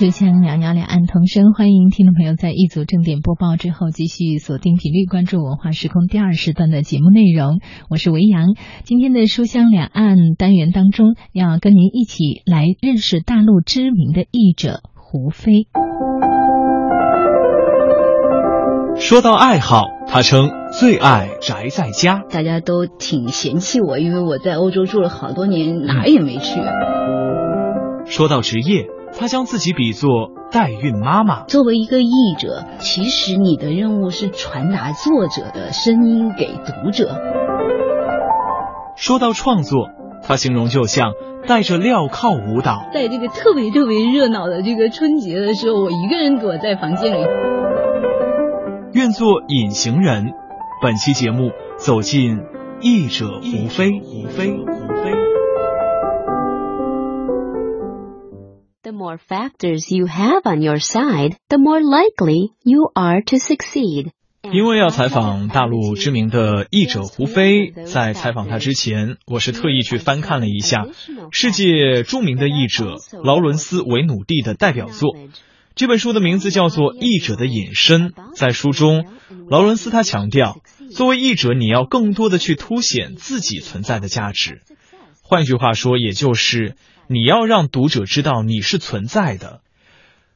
书香袅袅两岸同声，欢迎听众朋友在一组正点播报之后继续锁定频率，关注文化时空第二时段的节目内容。我是维扬，今天的书香两岸单元当中，要跟您一起来认识大陆知名的译者胡飞。说到爱好，他称最爱宅在家。大家都挺嫌弃我，因为我在欧洲住了好多年，哪儿也没去。说到职业，他将自己比作代孕妈妈。作为一个译者，其实你的任务是传达作者的声音给读者。说到创作，他形容就像带着镣铐舞蹈。在这个特别特别热闹的这个春节的时候，我一个人躲在房间里。愿做隐形人。本期节目走进译者胡飞。胡飞，胡飞。The more factors you have on your side, the more likely you are to succeed. 因为要采访大陆知名的译者胡飞，在采访他之前，我是特意去翻看了一下世界著名的译者劳伦斯·维努蒂的代表作。这本书的名字叫做《译者的隐身》。在书中，劳伦斯他强调，作为译者，你要更多的去凸显自己存在的价值。换句话说，也就是你要让读者知道你是存在的。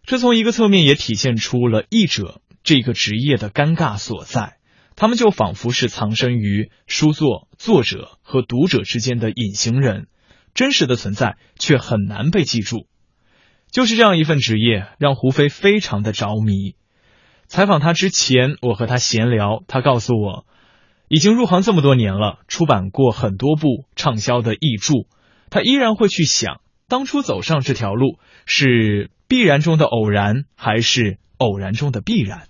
这从一个侧面也体现出了译者这个职业的尴尬所在。他们就仿佛是藏身于书作作者和读者之间的隐形人，真实的存在却很难被记住。就是这样一份职业，让胡飞非常的着迷。采访他之前，我和他闲聊，他告诉我，已经入行这么多年了，出版过很多部畅销的译著，他依然会去想，当初走上这条路是必然中的偶然，还是偶然中的必然？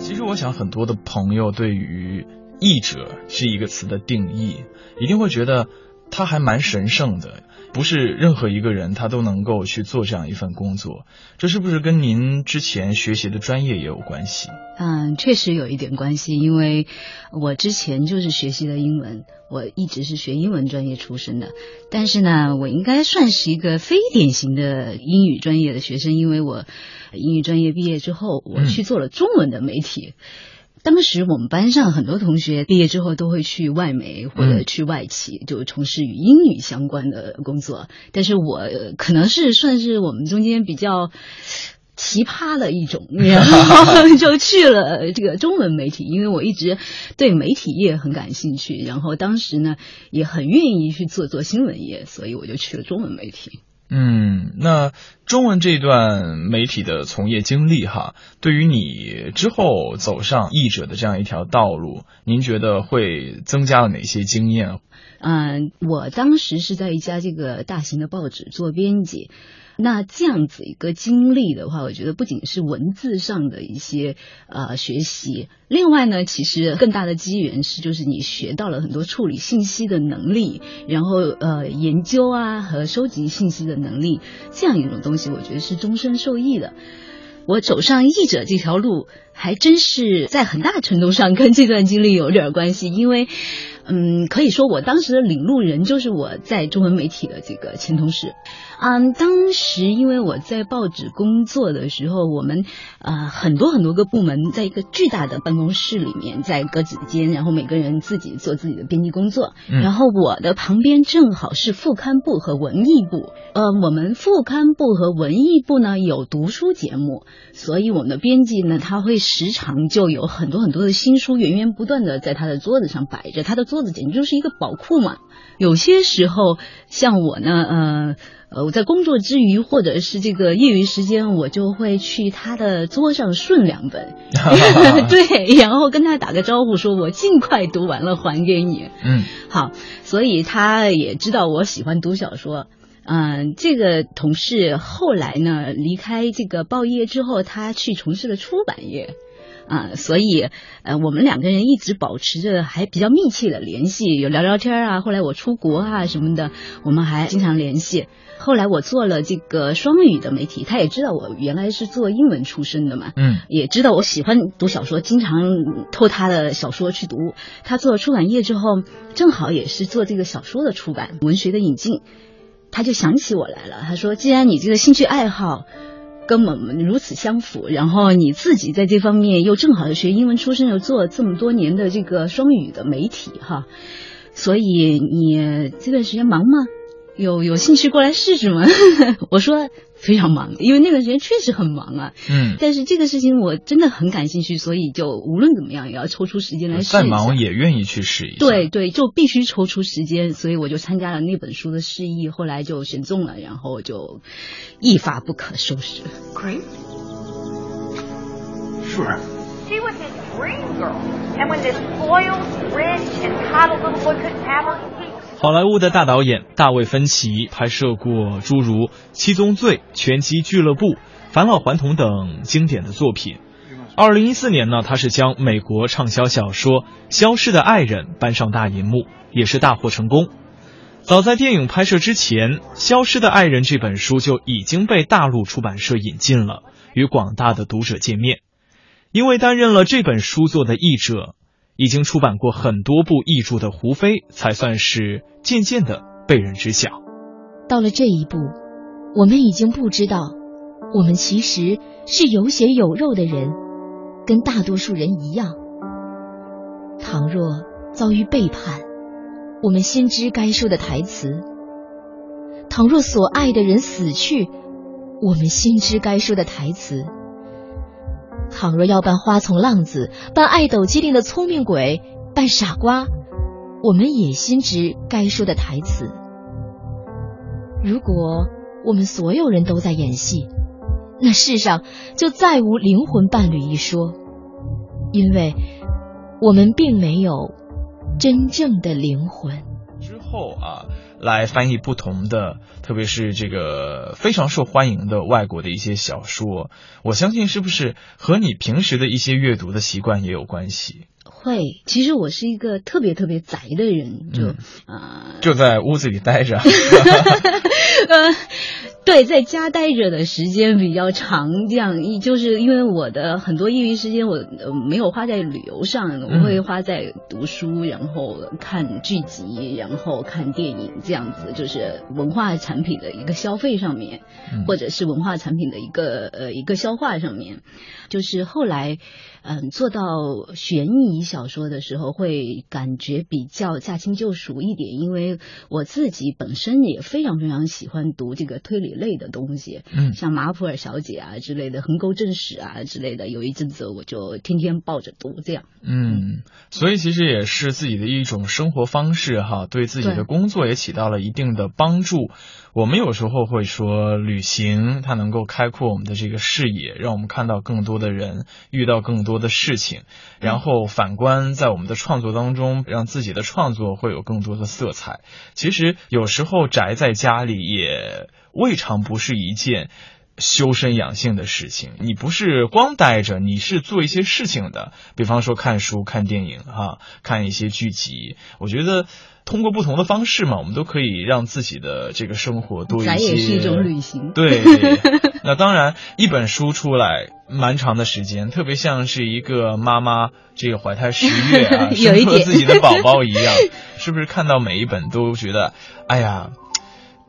其实，我想很多的朋友对于“译者”这一个词的定义，一定会觉得他还蛮神圣的。不是任何一个人他都能够去做这样一份工作，这是不是跟您之前学习的专业也有关系？嗯，确实有一点关系，因为我之前就是学习的英文，我一直是学英文专业出身的。但是呢，我应该算是一个非典型的英语专业的学生，因为我英语专业毕业之后，我去做了中文的媒体。嗯当时我们班上很多同学毕业之后都会去外媒或者去外企，就从事与英语相关的工作。但是我可能是算是我们中间比较奇葩的一种，然后 就去了这个中文媒体，因为我一直对媒体业很感兴趣，然后当时呢也很愿意去做做新闻业，所以我就去了中文媒体。嗯，那中文这段媒体的从业经历哈，对于你之后走上译者的这样一条道路，您觉得会增加了哪些经验？嗯，我当时是在一家这个大型的报纸做编辑。那这样子一个经历的话，我觉得不仅是文字上的一些呃学习，另外呢，其实更大的机缘是，就是你学到了很多处理信息的能力，然后呃研究啊和收集信息的能力，这样一种东西，我觉得是终身受益的。我走上译者这条路，还真是在很大程度上跟这段经历有点关系，因为。嗯，可以说我当时的领路人就是我在中文媒体的这个前同事。嗯，当时因为我在报纸工作的时候，我们呃很多很多个部门在一个巨大的办公室里面，在格子间，然后每个人自己做自己的编辑工作。嗯、然后我的旁边正好是副刊部和文艺部。呃，我们副刊部和文艺部呢有读书节目，所以我们的编辑呢他会时常就有很多很多的新书源源不断的在他的桌子上摆着，他的桌子简直就是一个宝库嘛。有些时候，像我呢，呃呃，我在工作之余或者是这个业余时间，我就会去他的桌上顺两本，对，然后跟他打个招呼，说我尽快读完了还给你。嗯，好，所以他也知道我喜欢读小说。嗯，这个同事后来呢离开这个报业之后，他去从事了出版业。啊，所以呃，我们两个人一直保持着还比较密切的联系，有聊聊天啊。后来我出国啊什么的，我们还经常联系。后来我做了这个双语的媒体，他也知道我原来是做英文出身的嘛，嗯，也知道我喜欢读小说，经常偷他的小说去读。他做了出版业之后，正好也是做这个小说的出版、文学的引进。他就想起我来了。他说：“既然你这个兴趣爱好跟我们如此相符，然后你自己在这方面又正好是学英文出身，又做了这么多年的这个双语的媒体，哈，所以你这段时间忙吗？有有兴趣过来试试吗？”我说。非常忙，因为那段时间确实很忙啊。嗯，但是这个事情我真的很感兴趣，所以就无论怎么样也要抽出时间来试。再忙也愿意去试一下。对对，就必须抽出时间，所以我就参加了那本书的试译，后来就选中了，然后就一发不可收拾。Great. Sure. She was his dream girl, and when this spoiled, rich, and coddled little boy couldn't have her. 好莱坞的大导演大卫·芬奇拍摄过诸如《七宗罪》《拳击俱乐部》《返老还童》等经典的作品。二零一四年呢，他是将美国畅销小说《消失的爱人》搬上大银幕，也是大获成功。早在电影拍摄之前，《消失的爱人》这本书就已经被大陆出版社引进了，与广大的读者见面。因为担任了这本书作的译者。已经出版过很多部译著的胡飞，才算是渐渐的被人知晓。到了这一步，我们已经不知道，我们其实是有血有肉的人，跟大多数人一样。倘若遭遇背叛，我们心知该说的台词；倘若所爱的人死去，我们心知该说的台词。倘若要扮花丛浪子，扮爱斗机灵的聪明鬼，扮傻瓜，我们也心知该说的台词。如果我们所有人都在演戏，那世上就再无灵魂伴侣一说，因为我们并没有真正的灵魂。后啊。来翻译不同的，特别是这个非常受欢迎的外国的一些小说，我相信是不是和你平时的一些阅读的习惯也有关系？会，其实我是一个特别特别宅的人，就啊，就在屋子里待着。呃，对，在家待着的时间比较长，这样一就是因为我的很多业余时间我没有花在旅游上，我会花在读书，然后看剧集，然后看电影，这样子就是文化产品的一个消费上面，或者是文化产品的一个呃一个消化上面，就是后来。嗯，做到悬疑小说的时候，会感觉比较驾轻就熟一点，因为我自己本身也非常非常喜欢读这个推理类的东西，嗯，像马普尔小姐啊之类的，横沟正史啊之类的，有一阵子我就天天抱着读这样。嗯，所以其实也是自己的一种生活方式哈，对自己的工作也起到了一定的帮助。我们有时候会说，旅行它能够开阔我们的这个视野，让我们看到更多的人，遇到更多的事情，然后反观在我们的创作当中，让自己的创作会有更多的色彩。其实有时候宅在家里也未尝不是一件。修身养性的事情，你不是光待着，你是做一些事情的。比方说看书、看电影，哈，看一些剧集。我觉得通过不同的方式嘛，我们都可以让自己的这个生活多一些。也是一种旅行。对，那当然，一本书出来，蛮长的时间，特别像是一个妈妈这个怀胎十月啊，生了自己的宝宝一样，是不是看到每一本都觉得，哎呀。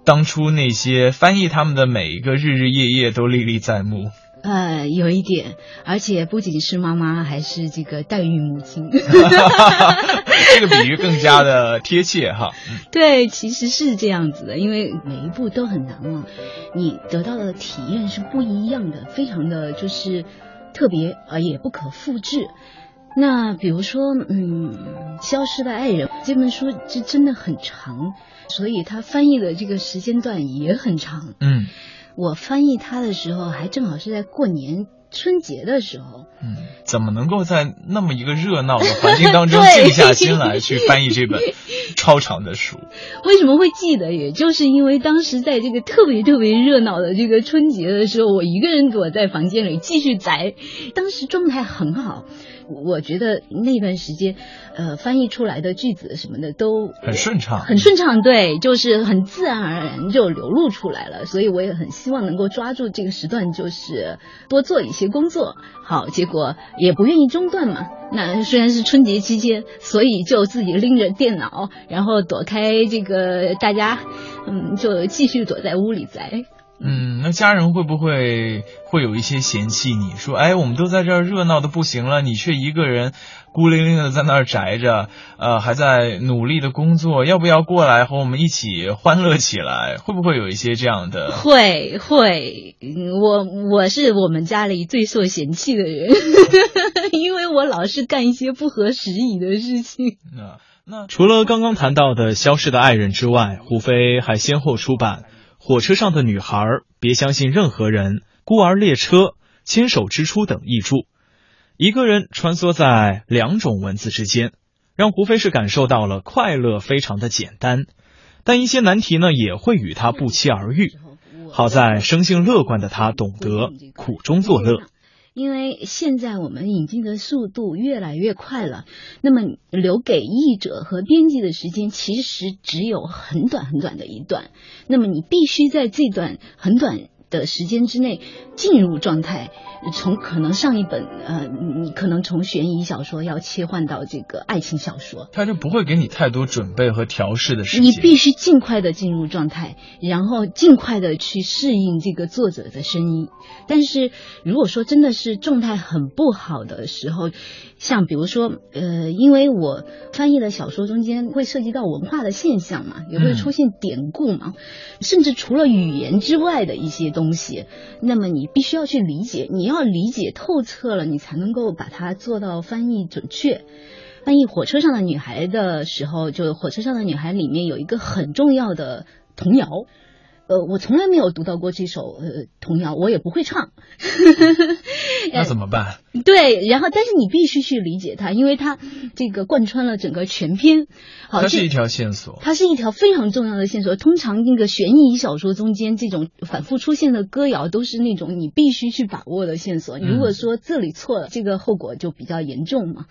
当初那些翻译他们的每一个日日夜夜都历历在目。呃，有一点，而且不仅是妈妈，还是这个代孕母亲。这个比喻更加的贴切哈。对，其实是这样子的，因为每一步都很难啊，你得到的体验是不一样的，非常的就是特别呃，也不可复制。那比如说，嗯，《消失的爱人》这本书就真的很长。所以他翻译的这个时间段也很长。嗯，我翻译它的时候还正好是在过年春节的时候。嗯，怎么能够在那么一个热闹的环境当中静下心来去翻译这本 超长的书？为什么会记得？也就是因为当时在这个特别特别热闹的这个春节的时候，我一个人躲在房间里继续宅，当时状态很好。我觉得那段时间，呃，翻译出来的句子什么的都很顺畅，很顺畅，对，就是很自然而然就流露出来了。所以我也很希望能够抓住这个时段，就是多做一些工作。好，结果也不愿意中断嘛。那虽然是春节期间，所以就自己拎着电脑，然后躲开这个大家，嗯，就继续躲在屋里宅。嗯，那家人会不会会有一些嫌弃你说，哎，我们都在这儿热闹的不行了，你却一个人孤零零的在那儿宅着，呃，还在努力的工作，要不要过来和我们一起欢乐起来？会不会有一些这样的？会会，嗯我我是我们家里最受嫌弃的人，因为我老是干一些不合时宜的事情。那那除了刚刚谈到的《消失的爱人》之外，胡飞还先后出版《火车上的女孩》《别相信任何人》《孤儿列车》《牵手之初》等译著。一个人穿梭在两种文字之间，让胡飞是感受到了快乐非常的简单，但一些难题呢也会与他不期而遇。好在生性乐观的他懂得苦中作乐。因为现在我们引进的速度越来越快了，那么留给译者和编辑的时间其实只有很短很短的一段，那么你必须在这段很短的时间之内进入状态，从可能上一本呃，你你可能从悬疑小说要切换到这个爱情小说，他就不会给你太多准备和调试的时间。你必须尽快的进入状态，然后尽快的去适应这个作者的声音。但是如果说真的是状态很不好的时候，像比如说呃，因为我翻译的小说中间会涉及到文化的现象嘛，也会出现典故嘛，甚至除了语言之外的一些东西，那么你必须要去理解，你要理解透彻了，你才能够把它做到翻译准确。翻译《火车上的女孩》的时候，就《火车上的女孩》里面有一个很重要的童谣，呃，我从来没有读到过这首呃童谣，我也不会唱。那怎么办？对，然后但是你必须去理解它，因为它这个贯穿了整个全篇。好，这它是一条线索。它是一条非常重要的线索。通常那个悬疑小说中间这种反复出现的歌谣，都是那种你必须去把握的线索。如果说这里错了，这个后果就比较严重嘛。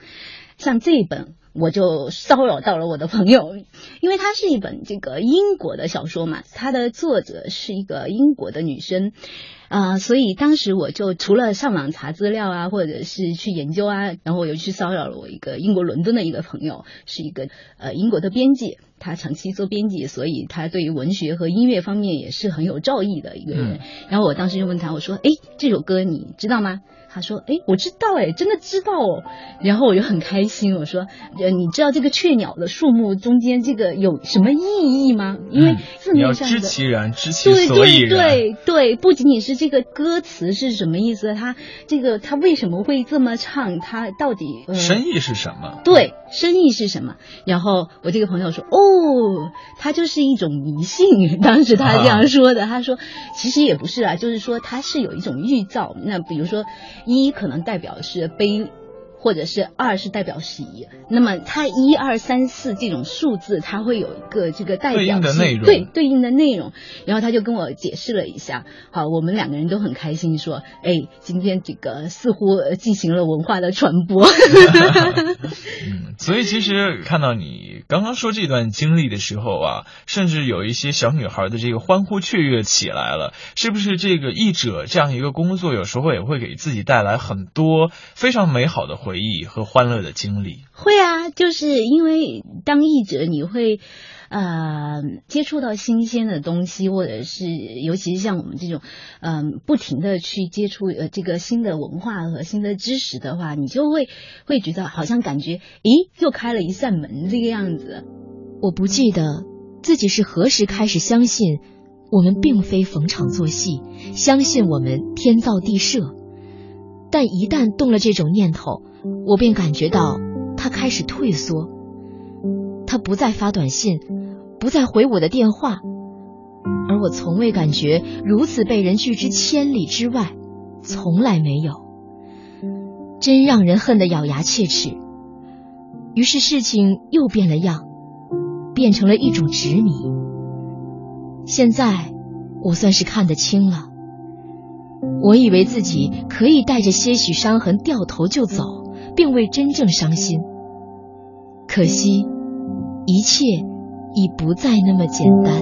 像这一本，我就骚扰到了我的朋友，因为它是一本这个英国的小说嘛，它的作者是一个英国的女生。啊、所以当时我就除了上网查资料啊，或者是去研究啊，然后我又去骚扰了我一个英国伦敦的一个朋友，是一个呃英国的编辑，他长期做编辑，所以他对于文学和音乐方面也是很有造诣的一个人。然后我当时就问他，我说：“哎，这首歌你知道吗？”他说：“哎，我知道，哎，真的知道哦。”然后我就很开心，我说：“呃，你知道这个雀鸟的数目中间这个有什么意义吗？因为字面上的。知其然，知其对对所以然。对对，不仅仅是这个歌词是什么意思，它这个它为什么会这么唱，它到底、呃、深意是什么？对，深意是什么？然后我这个朋友说，哦，它就是一种迷信。当时他这样说的，他说其实也不是啊，就是说它是有一种预兆。那比如说一可能代表是悲。或者是二是代表喜，那么它一二三四这种数字，它会有一个这个代表对应的内容对对应的内容。然后他就跟我解释了一下，好，我们两个人都很开心，说，哎，今天这个似乎呃进行了文化的传播。嗯，所以其实看到你刚刚说这段经历的时候啊，甚至有一些小女孩的这个欢呼雀跃起来了，是不是这个译者这样一个工作，有时候也会给自己带来很多非常美好的回回忆和欢乐的经历？会啊，就是因为当译者，你会呃接触到新鲜的东西，或者是尤其是像我们这种嗯、不停的去接触呃这个新的文化和新的知识的话，你就会会觉得好像感觉咦又开了一扇门这个样子。我不记得自己是何时开始相信我们并非逢场作戏，相信我们天造地设。但一旦动了这种念头，我便感觉到他开始退缩。他不再发短信，不再回我的电话，而我从未感觉如此被人拒之千里之外，从来没有。真让人恨得咬牙切齿。于是事情又变了样。变成了一种执迷。现在我算是看得清了。我以为自己可以带着些许伤痕掉头就走，并未真正伤心。可惜，一切已不再那么简单。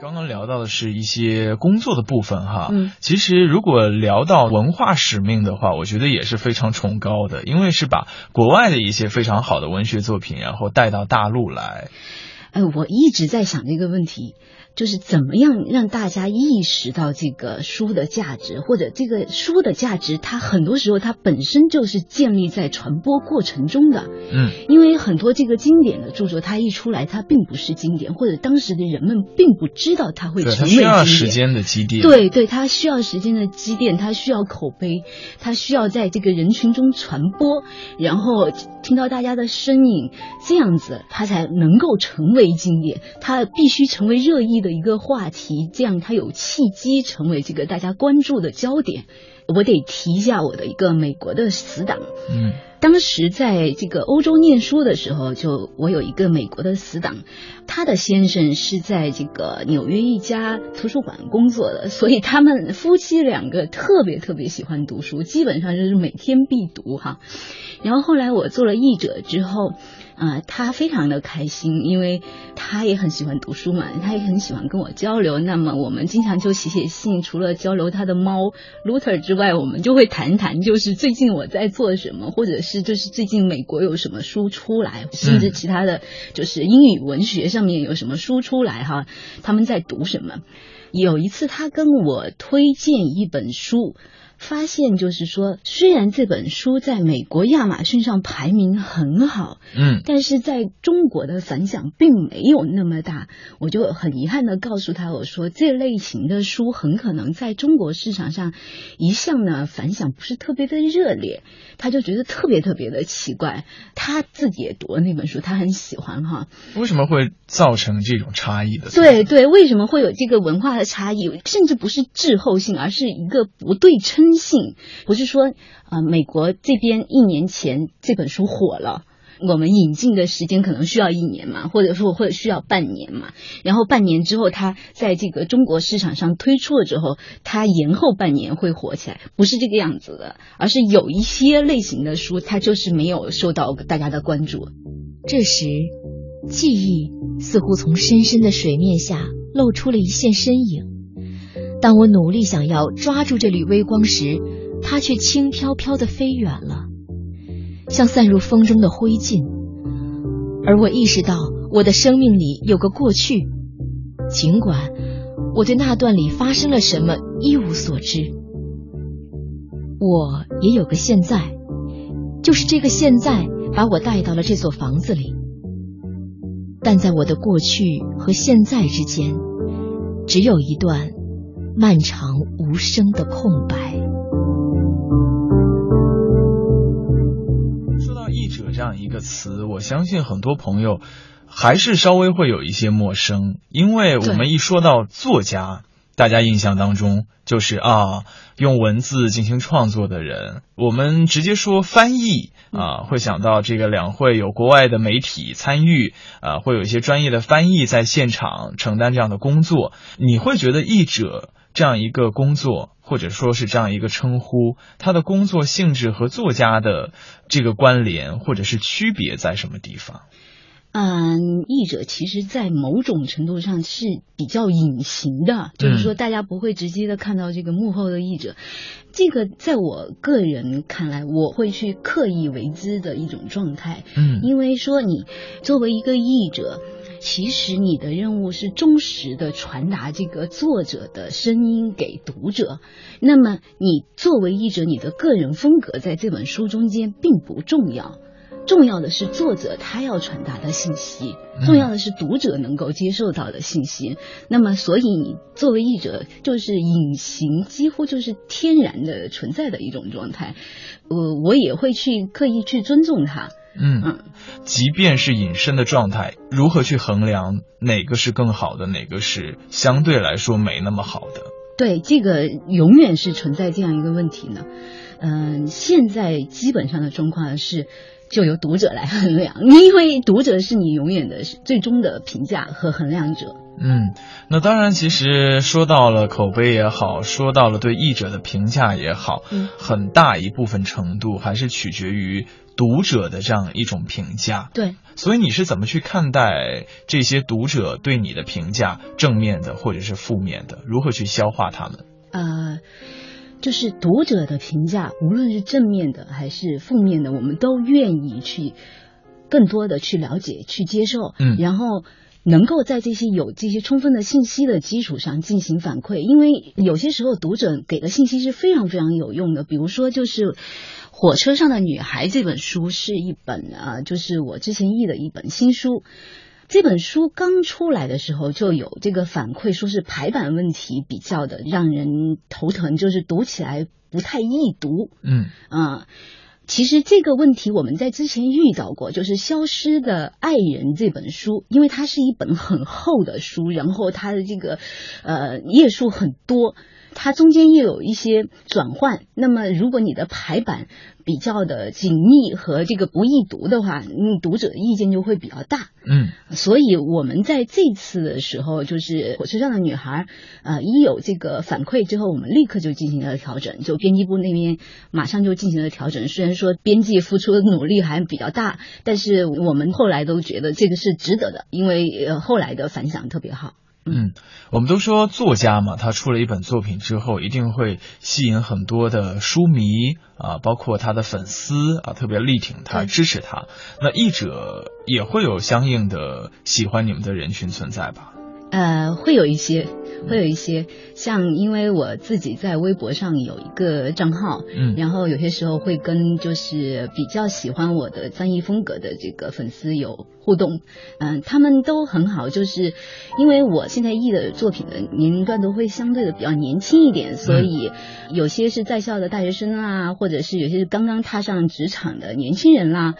刚刚刚聊到的是一些工作的部分哈，嗯，其实如果聊到文化使命的话，我觉得也是非常崇高的，因为是把国外的一些非常好的文学作品，然后带到大陆来。哎，我一直在想这个问题。就是怎么样让大家意识到这个书的价值，或者这个书的价值，它很多时候它本身就是建立在传播过程中的。嗯，因为很多这个经典的著作，它一出来，它并不是经典，或者当时的人们并不知道它会成为经典。需要时间的积淀。对对，它需要时间的积淀，它需要口碑，它需要在这个人群中传播，然后听到大家的声音，这样子它才能够成为经典。它必须成为热议。的一个话题，这样它有契机成为这个大家关注的焦点。我得提一下我的一个美国的死党，嗯，当时在这个欧洲念书的时候，就我有一个美国的死党，他的先生是在这个纽约一家图书馆工作的，所以他们夫妻两个特别特别喜欢读书，基本上就是每天必读哈。然后后来我做了译者之后。啊，他非常的开心，因为他也很喜欢读书嘛，他也很喜欢跟我交流。那么我们经常就写写信，除了交流他的猫 Luther 之外，我们就会谈谈，就是最近我在做什么，或者是就是最近美国有什么书出来，甚至其他的就是英语文学上面有什么书出来哈，他们在读什么。有一次他跟我推荐一本书。发现就是说，虽然这本书在美国亚马逊上排名很好，嗯，但是在中国的反响并没有那么大。我就很遗憾的告诉他，我说这类型的书很可能在中国市场上一向呢反响不是特别的热烈。他就觉得特别特别的奇怪。他自己也读了那本书，他很喜欢哈。为什么会造成这种差异的？对对，为什么会有这个文化的差异？甚至不是滞后性，而是一个不对称。性不是说啊，美国这边一年前这本书火了，我们引进的时间可能需要一年嘛，或者说会需要半年嘛，然后半年之后它在这个中国市场上推出了之后，它延后半年会火起来，不是这个样子的，而是有一些类型的书它就是没有受到大家的关注。这时，记忆似乎从深深的水面下露出了一线身影。当我努力想要抓住这缕微光时，它却轻飘飘的飞远了，像散入风中的灰烬。而我意识到，我的生命里有个过去，尽管我对那段里发生了什么一无所知。我也有个现在，就是这个现在把我带到了这座房子里。但在我的过去和现在之间，只有一段。漫长无声的空白。说到译者这样一个词，我相信很多朋友还是稍微会有一些陌生，因为我们一说到作家，大家印象当中就是啊，用文字进行创作的人。我们直接说翻译啊，会想到这个两会有国外的媒体参与啊，会有一些专业的翻译在现场承担这样的工作。你会觉得译者？这样一个工作，或者说是这样一个称呼，他的工作性质和作家的这个关联或者是区别在什么地方？嗯，译者其实，在某种程度上是比较隐形的，就是说大家不会直接的看到这个幕后的译者。这个在我个人看来，我会去刻意为之的一种状态。嗯，因为说你作为一个译者。其实你的任务是忠实的传达这个作者的声音给读者。那么你作为译者，你的个人风格在这本书中间并不重要，重要的是作者他要传达的信息，重要的是读者能够接受到的信息。那么，所以你作为译者就是隐形，几乎就是天然的存在的一种状态。呃，我也会去刻意去尊重他。嗯，即便是隐身的状态，如何去衡量哪个是更好的，哪个是相对来说没那么好的？对，这个永远是存在这样一个问题呢。嗯，现在基本上的状况是，就由读者来衡量，因为读者是你永远的最终的评价和衡量者。嗯，那当然，其实说到了口碑也好，说到了对译者的评价也好，很大一部分程度还是取决于。读者的这样一种评价。对，所以你是怎么去看待这些读者对你的评价，正面的或者是负面的？如何去消化他们？呃，就是读者的评价，无论是正面的还是负面的，我们都愿意去更多的去了解、去接受，嗯然后。能够在这些有这些充分的信息的基础上进行反馈，因为有些时候读者给的信息是非常非常有用的。比如说，就是《火车上的女孩》这本书是一本啊，就是我之前译的一本新书。这本书刚出来的时候就有这个反馈，说是排版问题比较的让人头疼，就是读起来不太易读。嗯啊、其实这个问题我们在之前遇到过，就是《消失的爱人》这本书，因为它是一本很厚的书，然后它的这个呃页数很多，它中间又有一些转换。那么如果你的排版比较的紧密和这个不易读的话，嗯，读者的意见就会比较大。嗯所以我们在这次的时候，就是火车上的女孩，呃，一有这个反馈之后，我们立刻就进行了调整，就编辑部那边马上就进行了调整。虽然说编辑付出的努力还比较大，但是我们后来都觉得这个是值得的，因为呃后来的反响特别好。嗯，我们都说作家嘛，他出了一本作品之后，一定会吸引很多的书迷啊，包括他的粉丝啊，特别力挺他、支持他。那译者也会有相应的喜欢你们的人群存在吧？呃，会有一些，会有一些，像因为我自己在微博上有一个账号，嗯。然后有些时候会跟就是比较喜欢我的翻译风格的这个粉丝有互动，嗯、他们都很好，就是因为我现在译的作品的年龄段都会相对的比较年轻一点，所以有些是在校的大学生啊，或者是有些是刚刚踏上职场的年轻人啦。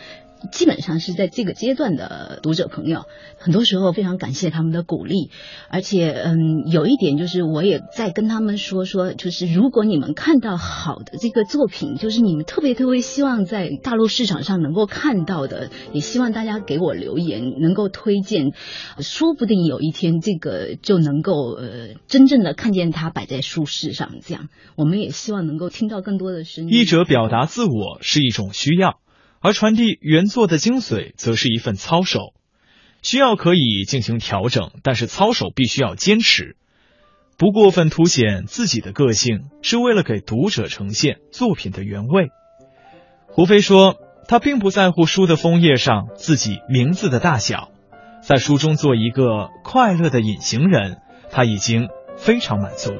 基本上是在这个阶段的读者朋友，很多时候非常感谢他们的鼓励，而且嗯，有一点就是我也在跟他们说说，就是如果你们看到好的这个作品，就是你们特别特别希望在大陆市场上能够看到的，也希望大家给我留言，能够推荐，说不定有一天这个就能够呃真正的看见它摆在书市上，这样我们也希望能够听到更多的声音。译者表达自我是一种需要，而传递原作的精髓则是一份操守。需要可以进行调整，但是操守必须要坚持，不过分凸显自己的个性，是为了给读者呈现作品的原味。胡飞说，他并不在乎书的封页上自己名字的大小，在书中做一个快乐的隐形人，他已经非常满足。